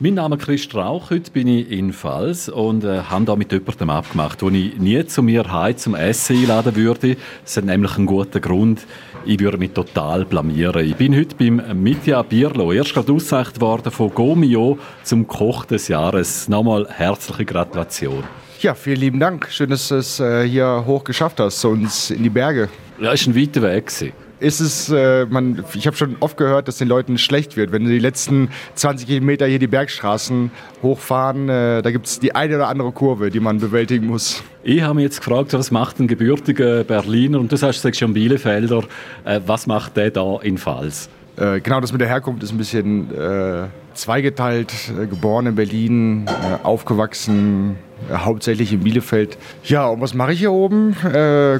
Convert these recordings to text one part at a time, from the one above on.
Mein Name ist Chris Strauch, heute bin ich in Pfalz und äh, habe da mit jemandem abgemacht, wo ich nie zu mir heim zum Essen einladen würde. Es hat nämlich einen guten Grund. Ich würde mich total blamieren. Ich bin heute beim Mitya Bierlo, erst gerade ausgezeichnet worden von Gomio zum Koch des Jahres. Nochmal herzliche Gratulation. Ja, vielen lieben Dank. Schön, dass du es äh, hier hoch geschafft hast, zu uns in die Berge. Ja, ist ein weiter Weg. Gewesen ist es, äh, man, ich habe schon oft gehört, dass den Leuten schlecht wird, wenn sie die letzten 20 Kilometer hier die Bergstraßen hochfahren. Äh, da gibt es die eine oder andere Kurve, die man bewältigen muss. Ich habe mich jetzt gefragt, was macht ein gebürtiger Berliner, und du sagst, du sagst schon Bielefelder, äh, was macht der da in Pfalz? Äh, genau, das mit der Herkunft ist ein bisschen äh, zweigeteilt. Äh, geboren in Berlin, aufgewachsen hauptsächlich in Bielefeld. Ja, und was mache ich hier oben?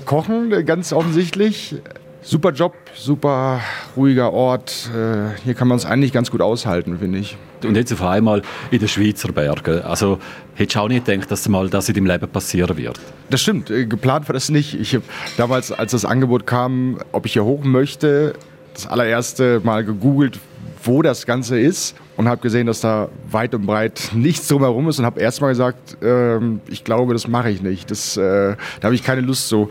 kochen, ganz offensichtlich. Super Job, super ruhiger Ort. Äh, hier kann man es eigentlich ganz gut aushalten, finde ich. Und jetzt auf einmal in den Schweizer Bergen. Also hättest du auch nicht gedacht, dass mal das in deinem Leben passieren wird? Das stimmt. Äh, geplant war das nicht. Ich habe damals, als das Angebot kam, ob ich hier hoch möchte, das allererste Mal gegoogelt, wo das Ganze ist und habe gesehen, dass da weit und breit nichts drumherum ist und habe erstmal gesagt, äh, ich glaube, das mache ich nicht. Das, äh, da habe ich keine Lust so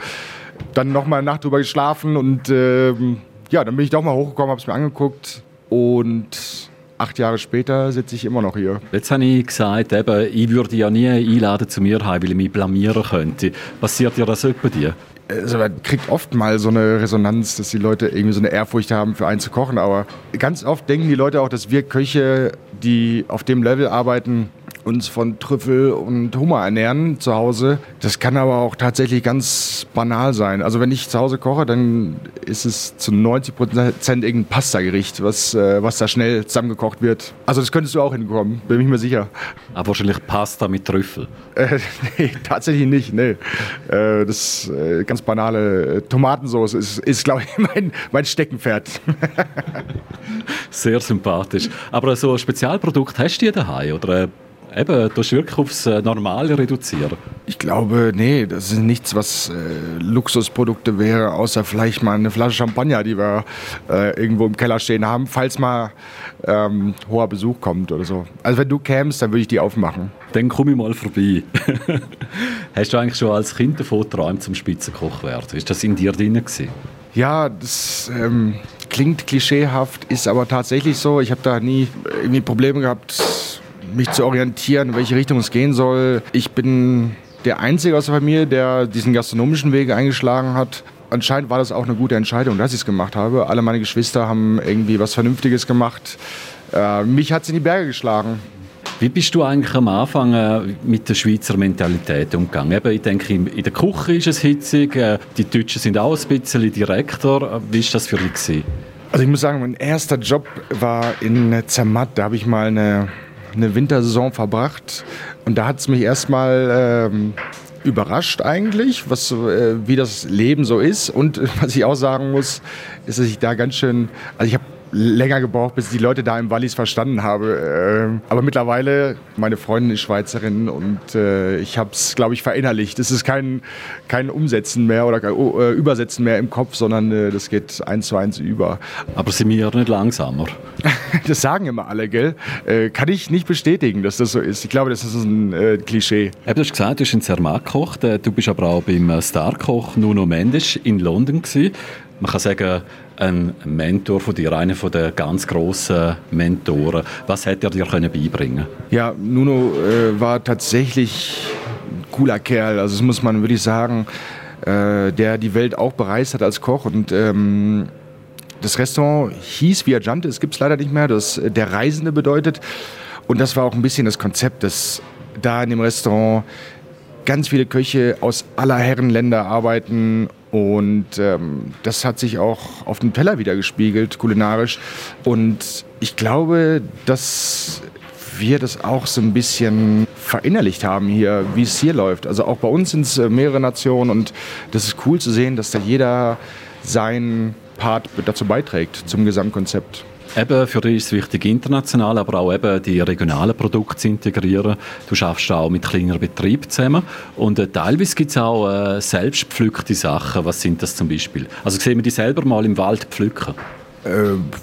dann nochmal eine Nacht drüber geschlafen und ähm, ja, dann bin ich doch mal hochgekommen, habe es mir angeguckt und acht Jahre später sitze ich immer noch hier. Jetzt habe ich gesagt, eben, ich würde ja nie einladen zu mir heim, weil ich mich blamieren könnte. Passiert dir das bei dir? Also man kriegt oft mal so eine Resonanz, dass die Leute irgendwie so eine Ehrfurcht haben, für einen zu kochen. Aber ganz oft denken die Leute auch, dass wir Köche, die auf dem Level arbeiten, uns von Trüffel und Hummer ernähren zu Hause. Das kann aber auch tatsächlich ganz banal sein. Also wenn ich zu Hause koche, dann ist es zu 90 Prozent irgendein Pasta-Gericht, was, äh, was da schnell zusammengekocht wird. Also das könntest du auch hinbekommen, bin ich mir sicher. Aber wahrscheinlich Pasta mit Trüffel. Äh, nee, tatsächlich nicht, nee. Äh, das äh, ganz banale äh, Tomatensauce ist, ist glaube ich, mein, mein Steckenpferd. Sehr sympathisch. Aber so ein Spezialprodukt hast du hier daheim oder eben, du wirklich aufs äh, Normale reduzieren? Ich glaube, nee, das ist nichts, was äh, Luxusprodukte wäre, außer vielleicht mal eine Flasche Champagner, die wir äh, irgendwo im Keller stehen haben, falls mal ähm, hoher Besuch kommt oder so. Also wenn du kämst, dann würde ich die aufmachen. Dann komme ich mal vorbei. Hast du eigentlich schon als Kind davon geträumt, zum Spitzenkoch werden? Ist das in dir drin gewesen? Ja, das ähm, klingt klischeehaft, ist aber tatsächlich so. Ich habe da nie irgendwie Probleme gehabt, mich zu orientieren, in welche Richtung es gehen soll. Ich bin der Einzige aus der Familie, der diesen gastronomischen Weg eingeschlagen hat. Anscheinend war das auch eine gute Entscheidung, dass ich es gemacht habe. Alle meine Geschwister haben irgendwie was Vernünftiges gemacht. Äh, mich hat es in die Berge geschlagen. Wie bist du eigentlich am Anfang äh, mit der Schweizer Mentalität umgegangen? Eben, ich denke, in der Küche ist es hitzig, äh, die Deutschen sind auch ein bisschen direkter. Wie war das für dich? Also ich muss sagen, mein erster Job war in Zermatt. Da habe ich mal eine eine Wintersaison verbracht. Und da hat es mich erstmal ähm, überrascht eigentlich, was, äh, wie das Leben so ist. Und was ich auch sagen muss, ist, dass ich da ganz schön, also ich habe länger gebraucht, bis ich die Leute da im Wallis verstanden habe. Äh, aber mittlerweile, meine Freundin ist Schweizerin und äh, ich habe es, glaube ich, verinnerlicht. Es ist kein, kein Umsetzen mehr oder äh, Übersetzen mehr im Kopf, sondern das geht eins zu eins über. Aber sind wir nicht langsamer? das sagen immer alle, gell? kann ich nicht bestätigen, dass das so ist. Ich glaube, das ist ein äh, Klischee. Du hast gesagt, du bist ein Zermatt-Koch. Du bist aber auch beim Starkoch Nuno Mendes in London gewesen man kann sagen, ein Mentor von dir, einer der ganz grossen Mentoren. Was hat er dir können beibringen Ja, Nuno äh, war tatsächlich ein cooler Kerl. Also das muss man wirklich sagen, äh, der die Welt auch bereist hat als Koch und ähm, das Restaurant hieß Viagante, es gibt es leider nicht mehr, das der Reisende bedeutet. Und das war auch ein bisschen das Konzept, dass da in dem Restaurant ganz viele Köche aus aller Herren Länder arbeiten und ähm, das hat sich auch auf dem Teller wieder gespiegelt, kulinarisch. Und ich glaube, dass wir das auch so ein bisschen verinnerlicht haben hier, wie es hier läuft. Also auch bei uns sind es äh, mehrere Nationen und das ist cool zu sehen, dass da jeder seinen Part dazu beiträgt zum Gesamtkonzept. Eben, für dich ist es wichtig, international, aber auch eben die regionalen Produkte zu integrieren. Du schaffst auch mit kleineren Betrieben zusammen. Und äh, teilweise gibt es auch äh, selbstpflückte Sachen. Was sind das zum Beispiel? Also sehen wir die selber mal im Wald pflücken? äh,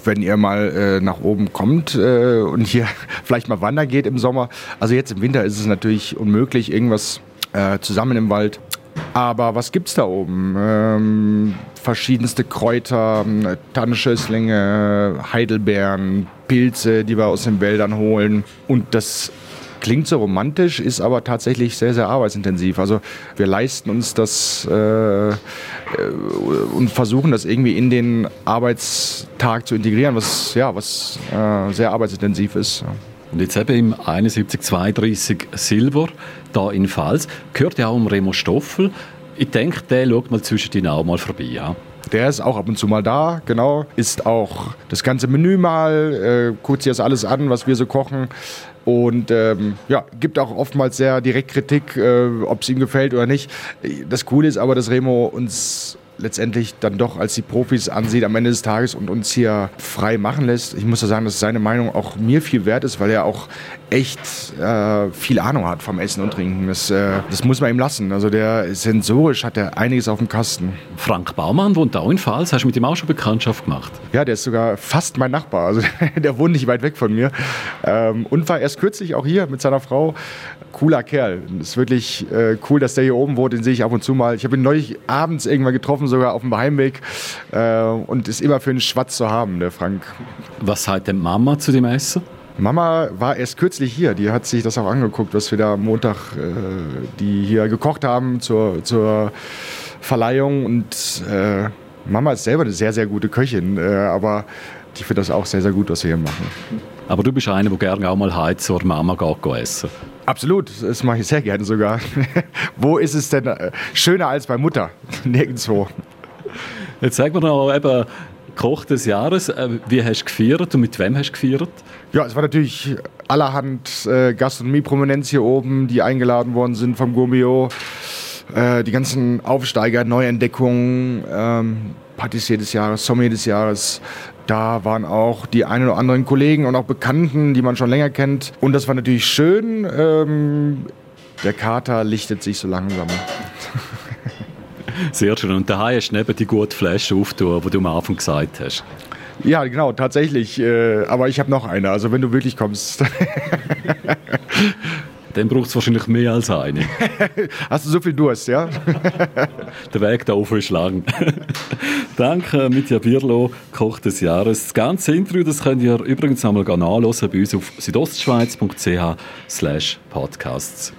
wenn ihr mal äh, nach oben kommt äh, und hier vielleicht mal wandern geht im Sommer. Also jetzt im Winter ist es natürlich unmöglich, irgendwas zusammen im Wald. Aber was gibt's da oben? Ähm, verschiedenste Kräuter, Tannenschösslinge, Heidelbeeren, Pilze, die wir aus den Wäldern holen. Und das klingt so romantisch, ist aber tatsächlich sehr, sehr arbeitsintensiv. Also wir leisten uns das äh, äh, und versuchen das irgendwie in den Arbeitstag zu integrieren, was, ja, was äh, sehr arbeitsintensiv ist. Und jetzt eben im 7132 Silber, da in Pfalz, gehört ja auch um Remo Stoffel. Ich denke, der schaut mal zwischen den auch mal vorbei. Ja? Der ist auch ab und zu mal da, genau. Ist auch das ganze Menü mal, äh, guckt sich das alles an, was wir so kochen. Und ähm, ja, gibt auch oftmals sehr direkt Kritik, äh, ob es ihm gefällt oder nicht. Das Coole ist aber, dass Remo uns letztendlich dann doch als die Profis ansieht am Ende des Tages und uns hier frei machen lässt. Ich muss ja sagen, dass seine Meinung auch mir viel wert ist, weil er auch echt äh, viel Ahnung hat vom Essen und Trinken. Das, äh, das muss man ihm lassen. Also der sensorisch hat er einiges auf dem Kasten. Frank Baumann wohnt auch in Pfalz. Hast du mit ihm auch schon Bekanntschaft gemacht? Ja, der ist sogar fast mein Nachbar. Also der wohnt nicht weit weg von mir. Ähm, und war erst kürzlich auch hier mit seiner Frau. Cooler Kerl. Ist wirklich äh, cool, dass der hier oben wohnt. Den sehe ich ab und zu mal. Ich habe ihn neulich abends irgendwann getroffen, sogar auf dem Heimweg. Äh, und ist immer für einen Schwatz zu haben, der Frank. Was sagt denn Mama zu dem Essen? Mama war erst kürzlich hier, die hat sich das auch angeguckt, was wir da am Montag, äh, die hier gekocht haben zur, zur Verleihung. Und äh, Mama ist selber eine sehr, sehr gute Köchin, äh, aber die findet das auch sehr, sehr gut, was wir hier machen. Aber du bist einer, der gerne auch mal heim zur Mama geht essen. Absolut, das mache ich sehr gerne sogar. Wo ist es denn äh, schöner als bei Mutter? Nirgendwo. Jetzt sagen wir noch eben, Koch des Jahres. Äh, wie hast du gefeiert und mit wem hast du gefeiert? Ja, es war natürlich allerhand äh, Gastronomie-Prominenz hier oben, die eingeladen worden sind vom Gourmio. Äh, die ganzen Aufsteiger, Neuentdeckungen, ähm, Patissier des Jahres, Sommelier des Jahres. Da waren auch die ein oder anderen Kollegen und auch Bekannten, die man schon länger kennt. Und das war natürlich schön. Ähm, der Kater lichtet sich so langsam. Sehr schön. Und daheim hast du neben die gute Flasche aufgetan, die du am Anfang gesagt hast. Ja, genau, tatsächlich. Äh, aber ich habe noch eine. Also wenn du wirklich kommst. Dann braucht es wahrscheinlich mehr als eine. Hast du so viel Durst, ja? Der Weg da ist lang. Danke, Mitja Birlo, Koch des Jahres. Das ganze Interview das könnt ihr übrigens einmal nachlesen bei uns auf südostschweiz.ch podcasts.